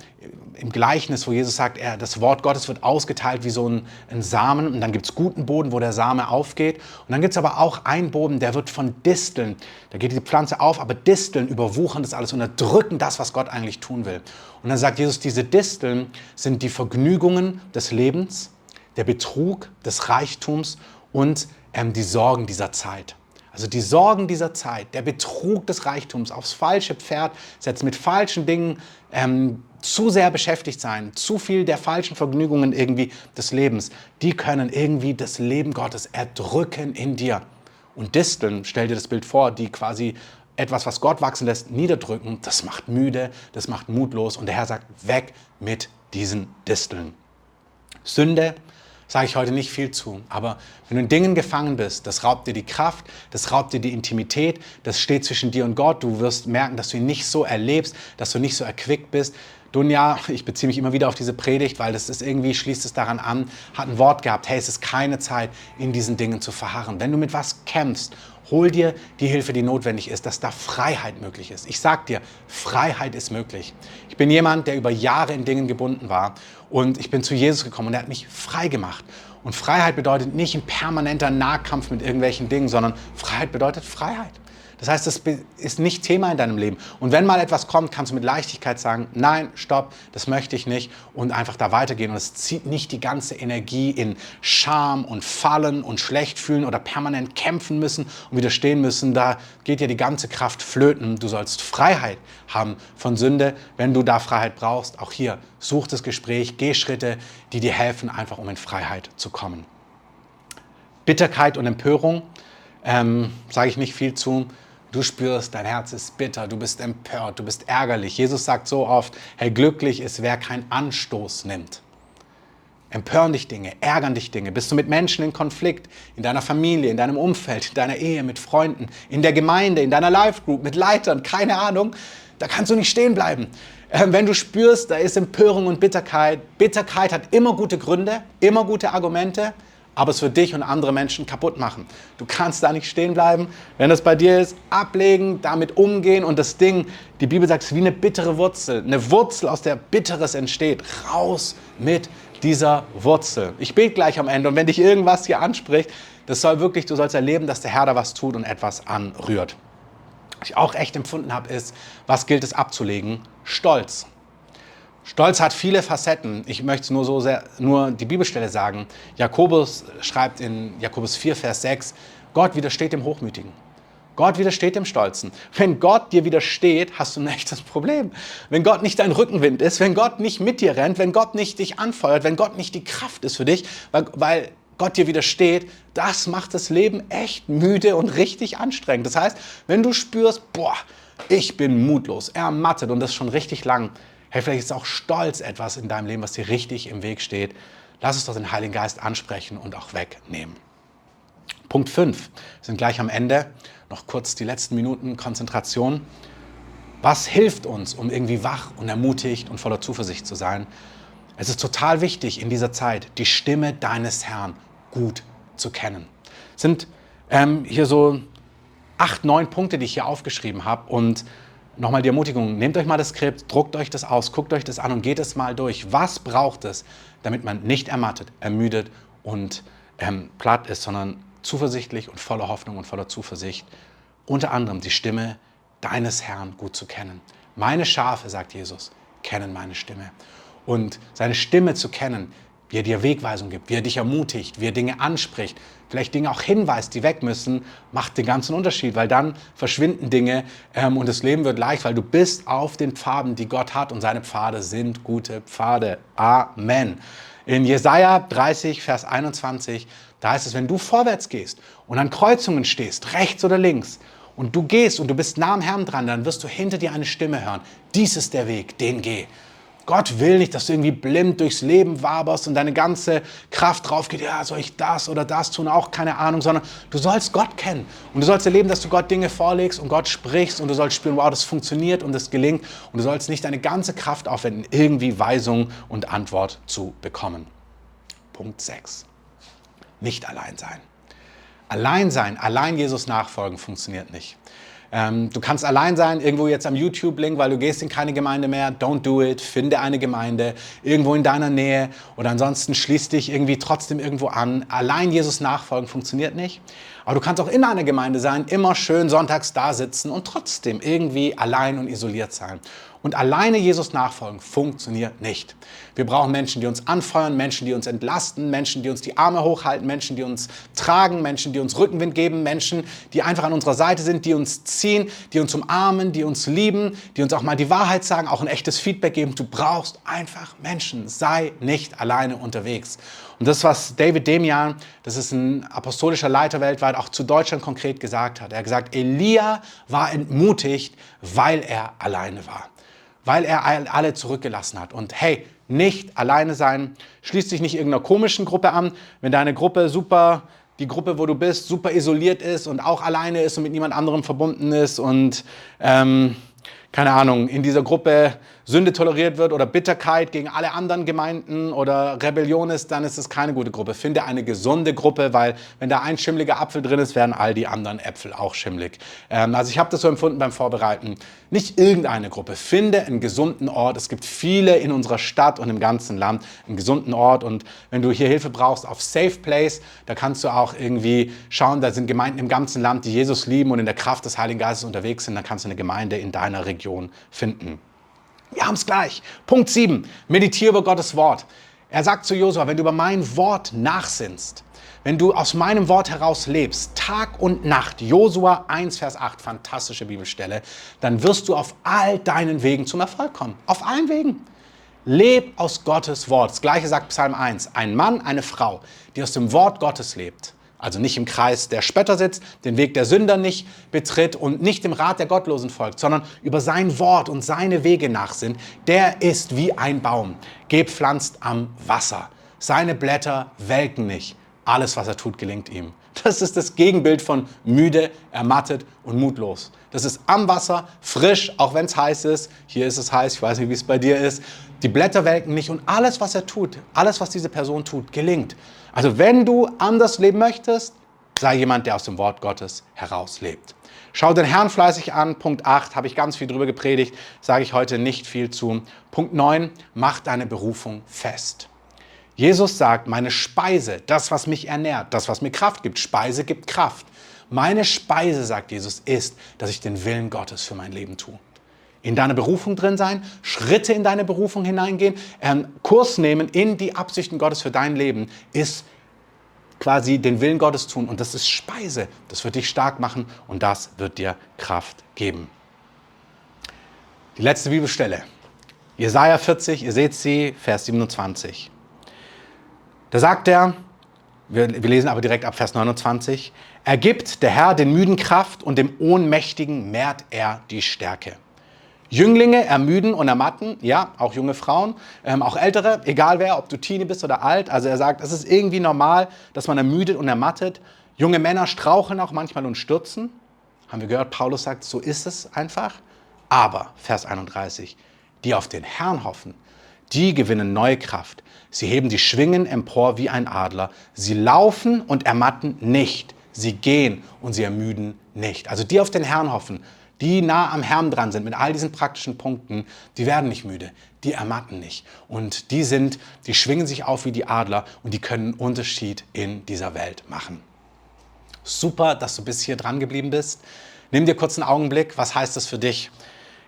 A: im Gleichnis, wo Jesus sagt, er, das Wort Gottes wird ausgeteilt wie so ein, ein Samen und dann gibt es guten Boden, wo der Same aufgeht und dann gibt es aber auch einen Boden, der wird von Disteln, da geht die Pflanze auf, aber Disteln überwuchern das alles und erdrücken das, was Gott eigentlich tun will. Und dann sagt Jesus, diese Disteln sind die Vergnügungen des Lebens, der Betrug des Reichtums und ähm, die Sorgen dieser Zeit. Also die Sorgen dieser Zeit, der Betrug des Reichtums aufs falsche Pferd setzen, mit falschen Dingen ähm, zu sehr beschäftigt sein, zu viel der falschen Vergnügungen irgendwie des Lebens, die können irgendwie das Leben Gottes erdrücken in dir. Und Disteln, stell dir das Bild vor, die quasi etwas, was Gott wachsen lässt, niederdrücken, das macht müde, das macht mutlos. Und der Herr sagt, weg mit diesen Disteln. Sünde sage ich heute nicht viel zu. Aber wenn du in Dingen gefangen bist, das raubt dir die Kraft, das raubt dir die Intimität, das steht zwischen dir und Gott. Du wirst merken, dass du ihn nicht so erlebst, dass du nicht so erquickt bist. Dunja, ich beziehe mich immer wieder auf diese Predigt, weil das ist irgendwie, schließt es daran an, hat ein Wort gehabt, hey, es ist keine Zeit, in diesen Dingen zu verharren. Wenn du mit was kämpfst, hol dir die Hilfe, die notwendig ist, dass da Freiheit möglich ist. Ich sag dir, Freiheit ist möglich. Ich bin jemand, der über Jahre in Dingen gebunden war und ich bin zu Jesus gekommen und er hat mich frei gemacht. Und Freiheit bedeutet nicht ein permanenter Nahkampf mit irgendwelchen Dingen, sondern Freiheit bedeutet Freiheit. Das heißt, das ist nicht Thema in deinem Leben. Und wenn mal etwas kommt, kannst du mit Leichtigkeit sagen, nein, stopp, das möchte ich nicht und einfach da weitergehen. Und es zieht nicht die ganze Energie in Scham und Fallen und schlecht fühlen oder permanent kämpfen müssen und widerstehen müssen. Da geht dir die ganze Kraft flöten. Du sollst Freiheit haben von Sünde, wenn du da Freiheit brauchst. Auch hier, such das Gespräch, geh Schritte, die dir helfen, einfach um in Freiheit zu kommen. Bitterkeit und Empörung, ähm, sage ich nicht viel zu. Du spürst, dein Herz ist bitter, du bist empört, du bist ärgerlich. Jesus sagt so oft, hey, glücklich ist, wer keinen Anstoß nimmt. Empören dich Dinge, ärgern dich Dinge. Bist du mit Menschen in Konflikt, in deiner Familie, in deinem Umfeld, in deiner Ehe, mit Freunden, in der Gemeinde, in deiner Life Group, mit Leitern, keine Ahnung, da kannst du nicht stehen bleiben. Ähm, wenn du spürst, da ist Empörung und Bitterkeit, Bitterkeit hat immer gute Gründe, immer gute Argumente, aber es wird dich und andere Menschen kaputt machen. Du kannst da nicht stehen bleiben. Wenn das bei dir ist, ablegen, damit umgehen und das Ding, die Bibel sagt, es wie eine bittere Wurzel. Eine Wurzel, aus der Bitteres entsteht. Raus mit dieser Wurzel. Ich bete gleich am Ende und wenn dich irgendwas hier anspricht, Das soll wirklich, du sollst erleben, dass der Herr da was tut und etwas anrührt. Was ich auch echt empfunden habe, ist, was gilt es abzulegen? Stolz. Stolz hat viele Facetten. Ich möchte nur so sehr, nur die Bibelstelle sagen. Jakobus schreibt in Jakobus 4, Vers 6, Gott widersteht dem Hochmütigen. Gott widersteht dem Stolzen. Wenn Gott dir widersteht, hast du ein echtes Problem. Wenn Gott nicht dein Rückenwind ist, wenn Gott nicht mit dir rennt, wenn Gott nicht dich anfeuert, wenn Gott nicht die Kraft ist für dich, weil, weil Gott dir widersteht, das macht das Leben echt müde und richtig anstrengend. Das heißt, wenn du spürst, boah, ich bin mutlos, ermattet und das schon richtig lang, hey, vielleicht ist auch Stolz etwas in deinem Leben, was dir richtig im Weg steht. Lass uns doch den Heiligen Geist ansprechen und auch wegnehmen. Punkt 5. Wir sind gleich am Ende. Noch kurz die letzten Minuten Konzentration. Was hilft uns, um irgendwie wach und ermutigt und voller Zuversicht zu sein? Es ist total wichtig in dieser Zeit, die Stimme deines Herrn gut zu kennen. Es sind ähm, hier so acht, neun Punkte, die ich hier aufgeschrieben habe. Und nochmal die Ermutigung, nehmt euch mal das Skript, druckt euch das aus, guckt euch das an und geht es mal durch. Was braucht es, damit man nicht ermattet, ermüdet und ähm, platt ist, sondern zuversichtlich und voller Hoffnung und voller Zuversicht, unter anderem die Stimme deines Herrn gut zu kennen. Meine Schafe, sagt Jesus, kennen meine Stimme. Und seine Stimme zu kennen, wie er dir Wegweisung gibt, wie er dich ermutigt, wie er Dinge anspricht, vielleicht Dinge auch hinweist, die weg müssen, macht den ganzen Unterschied, weil dann verschwinden Dinge ähm, und das Leben wird leicht, weil du bist auf den Pfaden, die Gott hat und seine Pfade sind gute Pfade. Amen. In Jesaja 30, Vers 21 da heißt es, wenn du vorwärts gehst und an Kreuzungen stehst, rechts oder links, und du gehst und du bist nah am Herrn dran, dann wirst du hinter dir eine Stimme hören. Dies ist der Weg, den geh. Gott will nicht, dass du irgendwie blind durchs Leben waberst und deine ganze Kraft drauf geht, ja, soll ich das oder das tun, auch keine Ahnung, sondern du sollst Gott kennen. Und du sollst erleben, dass du Gott Dinge vorlegst und Gott sprichst und du sollst spüren, wow, das funktioniert und das gelingt. Und du sollst nicht deine ganze Kraft aufwenden, irgendwie Weisung und Antwort zu bekommen. Punkt 6 nicht allein sein. Allein sein, allein Jesus nachfolgen funktioniert nicht. Ähm, du kannst allein sein, irgendwo jetzt am YouTube-Link, weil du gehst in keine Gemeinde mehr. Don't do it. Finde eine Gemeinde irgendwo in deiner Nähe oder ansonsten schließ dich irgendwie trotzdem irgendwo an. Allein Jesus nachfolgen funktioniert nicht. Aber du kannst auch in einer Gemeinde sein, immer schön sonntags da sitzen und trotzdem irgendwie allein und isoliert sein. Und alleine Jesus nachfolgen funktioniert nicht. Wir brauchen Menschen, die uns anfeuern, Menschen, die uns entlasten, Menschen, die uns die Arme hochhalten, Menschen, die uns tragen, Menschen, die uns Rückenwind geben, Menschen, die einfach an unserer Seite sind, die uns ziehen, die uns umarmen, die uns lieben, die uns auch mal die Wahrheit sagen, auch ein echtes Feedback geben. Du brauchst einfach Menschen. Sei nicht alleine unterwegs. Und das, was David Demian, das ist ein apostolischer Leiter weltweit, auch zu Deutschland konkret gesagt hat. Er hat gesagt, Elia war entmutigt, weil er alleine war weil er alle zurückgelassen hat. Und hey, nicht alleine sein, schließt dich nicht irgendeiner komischen Gruppe an. Wenn deine Gruppe super, die Gruppe, wo du bist, super isoliert ist und auch alleine ist und mit niemand anderem verbunden ist und ähm, keine Ahnung, in dieser Gruppe Sünde toleriert wird oder Bitterkeit gegen alle anderen Gemeinden oder Rebellion ist, dann ist es keine gute Gruppe. Finde eine gesunde Gruppe, weil wenn da ein schimmliger Apfel drin ist, werden all die anderen Äpfel auch schimmlig. Ähm, also ich habe das so empfunden beim Vorbereiten. Nicht irgendeine Gruppe. Finde einen gesunden Ort. Es gibt viele in unserer Stadt und im ganzen Land einen gesunden Ort. Und wenn du hier Hilfe brauchst auf Safe Place, da kannst du auch irgendwie schauen, da sind Gemeinden im ganzen Land, die Jesus lieben und in der Kraft des Heiligen Geistes unterwegs sind. Dann kannst du eine Gemeinde in deiner Region finden. Wir haben es gleich. Punkt 7. Meditiere über Gottes Wort. Er sagt zu Josua, wenn du über mein Wort nachsinnst, wenn du aus meinem Wort heraus lebst, Tag und Nacht, Josua 1, Vers 8, fantastische Bibelstelle, dann wirst du auf all deinen Wegen zum Erfolg kommen. Auf allen Wegen. Leb aus Gottes Wort. Das gleiche sagt Psalm 1. Ein Mann, eine Frau, die aus dem Wort Gottes lebt, also nicht im Kreis der Spötter sitzt, den Weg der Sünder nicht betritt und nicht dem Rat der Gottlosen folgt, sondern über sein Wort und seine Wege nachsinnt, der ist wie ein Baum, gepflanzt am Wasser. Seine Blätter welken nicht. Alles, was er tut, gelingt ihm. Das ist das Gegenbild von müde, ermattet und mutlos. Das ist am Wasser, frisch, auch wenn es heiß ist. Hier ist es heiß, ich weiß nicht, wie es bei dir ist. Die Blätter welken nicht und alles, was er tut, alles, was diese Person tut, gelingt. Also wenn du anders leben möchtest, sei jemand, der aus dem Wort Gottes heraus lebt. Schau den Herrn fleißig an. Punkt 8 habe ich ganz viel drüber gepredigt, sage ich heute nicht viel zu. Punkt 9, mach deine Berufung fest. Jesus sagt, meine Speise, das, was mich ernährt, das, was mir Kraft gibt, Speise gibt Kraft. Meine Speise, sagt Jesus, ist, dass ich den Willen Gottes für mein Leben tue. In deine Berufung drin sein, Schritte in deine Berufung hineingehen, ähm, Kurs nehmen in die Absichten Gottes für dein Leben, ist quasi den Willen Gottes tun. Und das ist Speise. Das wird dich stark machen und das wird dir Kraft geben. Die letzte Bibelstelle. Jesaja 40, ihr seht sie, Vers 27. Da sagt er, wir, wir lesen aber direkt ab Vers 29, er gibt der Herr den Müden Kraft und dem Ohnmächtigen mehrt er die Stärke. Jünglinge ermüden und ermatten, ja, auch junge Frauen, ähm, auch ältere, egal wer, ob du Teenie bist oder alt. Also er sagt, es ist irgendwie normal, dass man ermüdet und ermattet. Junge Männer straucheln auch manchmal und stürzen. Haben wir gehört, Paulus sagt, so ist es einfach. Aber, Vers 31, die auf den Herrn hoffen, die gewinnen neue Kraft. Sie heben die Schwingen empor wie ein Adler. Sie laufen und ermatten nicht. Sie gehen und sie ermüden nicht. Also die auf den Herrn hoffen, die nah am Herrn dran sind mit all diesen praktischen Punkten, die werden nicht müde, die ermatten nicht. Und die sind, die schwingen sich auf wie die Adler und die können einen Unterschied in dieser Welt machen. Super, dass du bis hier dran geblieben bist. Nimm dir kurz einen Augenblick. Was heißt das für dich?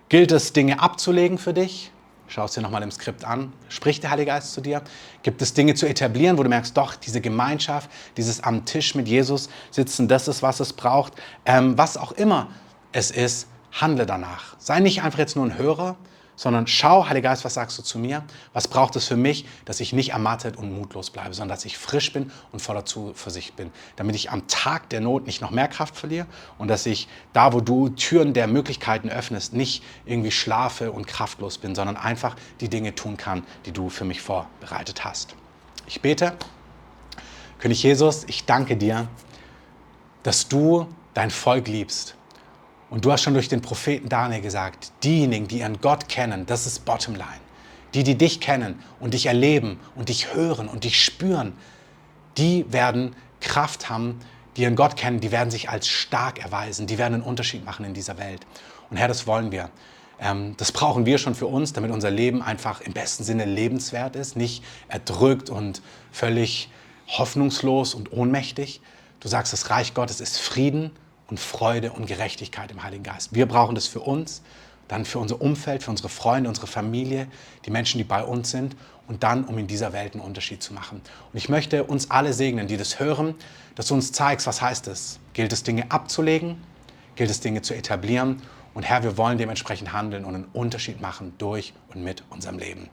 A: Gilt es, Dinge abzulegen für dich? Schau es dir nochmal im Skript an. Spricht der Heilige Geist zu dir? Gibt es Dinge zu etablieren, wo du merkst, doch, diese Gemeinschaft, dieses am Tisch mit Jesus sitzen, das ist, was es braucht. Ähm, was auch immer es ist, handle danach. Sei nicht einfach jetzt nur ein Hörer, sondern schau, Heiliger Geist, was sagst du zu mir? Was braucht es für mich, dass ich nicht ermattet und mutlos bleibe, sondern dass ich frisch bin und voller Zuversicht bin, damit ich am Tag der Not nicht noch mehr Kraft verliere und dass ich da, wo du Türen der Möglichkeiten öffnest, nicht irgendwie schlafe und kraftlos bin, sondern einfach die Dinge tun kann, die du für mich vorbereitet hast. Ich bete, König Jesus, ich danke dir, dass du dein Volk liebst und du hast schon durch den Propheten Daniel gesagt, diejenigen, die ihren Gott kennen, das ist Bottomline. Die, die dich kennen und dich erleben und dich hören und dich spüren, die werden Kraft haben, die ihren Gott kennen, die werden sich als stark erweisen, die werden einen Unterschied machen in dieser Welt. Und Herr, das wollen wir. Ähm, das brauchen wir schon für uns, damit unser Leben einfach im besten Sinne lebenswert ist, nicht erdrückt und völlig hoffnungslos und ohnmächtig. Du sagst, das Reich Gottes ist Frieden und Freude und Gerechtigkeit im Heiligen Geist. Wir brauchen das für uns, dann für unser Umfeld, für unsere Freunde, unsere Familie, die Menschen, die bei uns sind und dann, um in dieser Welt einen Unterschied zu machen. Und ich möchte uns alle segnen, die das hören, dass du uns zeigst, was heißt es? Gilt es, Dinge abzulegen? Gilt es, Dinge zu etablieren? Und Herr, wir wollen dementsprechend handeln und einen Unterschied machen durch und mit unserem Leben.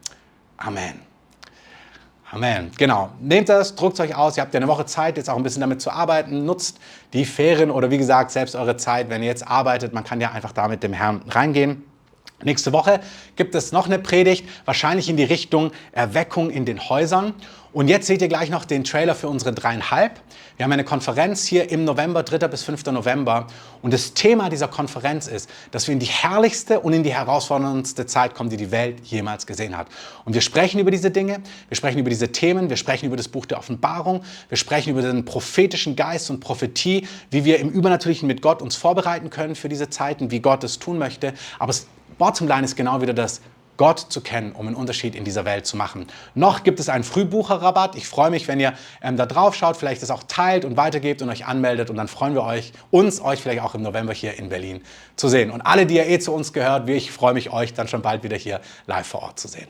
A: Amen. Amen. Genau. Nehmt das, druckt euch aus. Ihr habt ja eine Woche Zeit, jetzt auch ein bisschen damit zu arbeiten. Nutzt die Ferien oder wie gesagt, selbst eure Zeit, wenn ihr jetzt arbeitet. Man kann ja einfach da mit dem Herrn reingehen. Nächste Woche gibt es noch eine Predigt, wahrscheinlich in die Richtung Erweckung in den Häusern. Und jetzt seht ihr gleich noch den Trailer für unsere dreieinhalb. Wir haben eine Konferenz hier im November, 3. bis 5. November. Und das Thema dieser Konferenz ist, dass wir in die herrlichste und in die herausforderndste Zeit kommen, die die Welt jemals gesehen hat. Und wir sprechen über diese Dinge, wir sprechen über diese Themen, wir sprechen über das Buch der Offenbarung, wir sprechen über den prophetischen Geist und Prophetie, wie wir im Übernatürlichen mit Gott uns vorbereiten können für diese Zeiten, wie Gott es tun möchte. Aber das Bottomline ist genau wieder das, Gott zu kennen, um einen Unterschied in dieser Welt zu machen. Noch gibt es einen Frühbucherrabatt. Ich freue mich, wenn ihr ähm, da drauf schaut, vielleicht das auch teilt und weitergebt und euch anmeldet. Und dann freuen wir euch, uns, euch vielleicht auch im November hier in Berlin zu sehen. Und alle, die ja eh zu uns gehört, wie ich freue mich, euch dann schon bald wieder hier live vor Ort zu sehen.